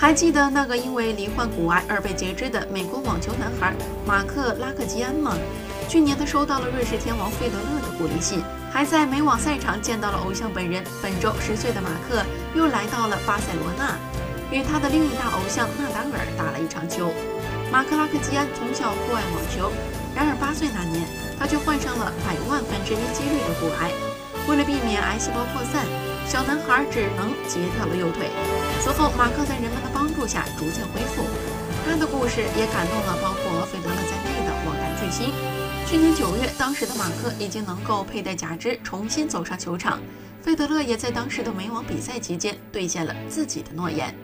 还记得那个因为罹患骨癌而被截肢的美国网球男孩马克·拉克基安吗？去年他收到了瑞士天王费德勒的鼓励信，还在美网赛场见到了偶像本人。本周十岁的马克又来到了巴塞罗那，与他的另一大偶像纳达尔打了一场球。马克·拉克基安从小酷爱网球，然而八岁那年他却患上了百万分之一几率的骨癌。为了避免癌细胞扩散，小男孩只能截掉了右腿。此后，马克在人们的帮助下逐渐恢复。他的故事也感动了包括费德勒在内的网坛巨星。去年九月，当时的马克已经能够佩戴假肢重新走上球场。费德勒也在当时的美网比赛期间兑现了自己的诺言。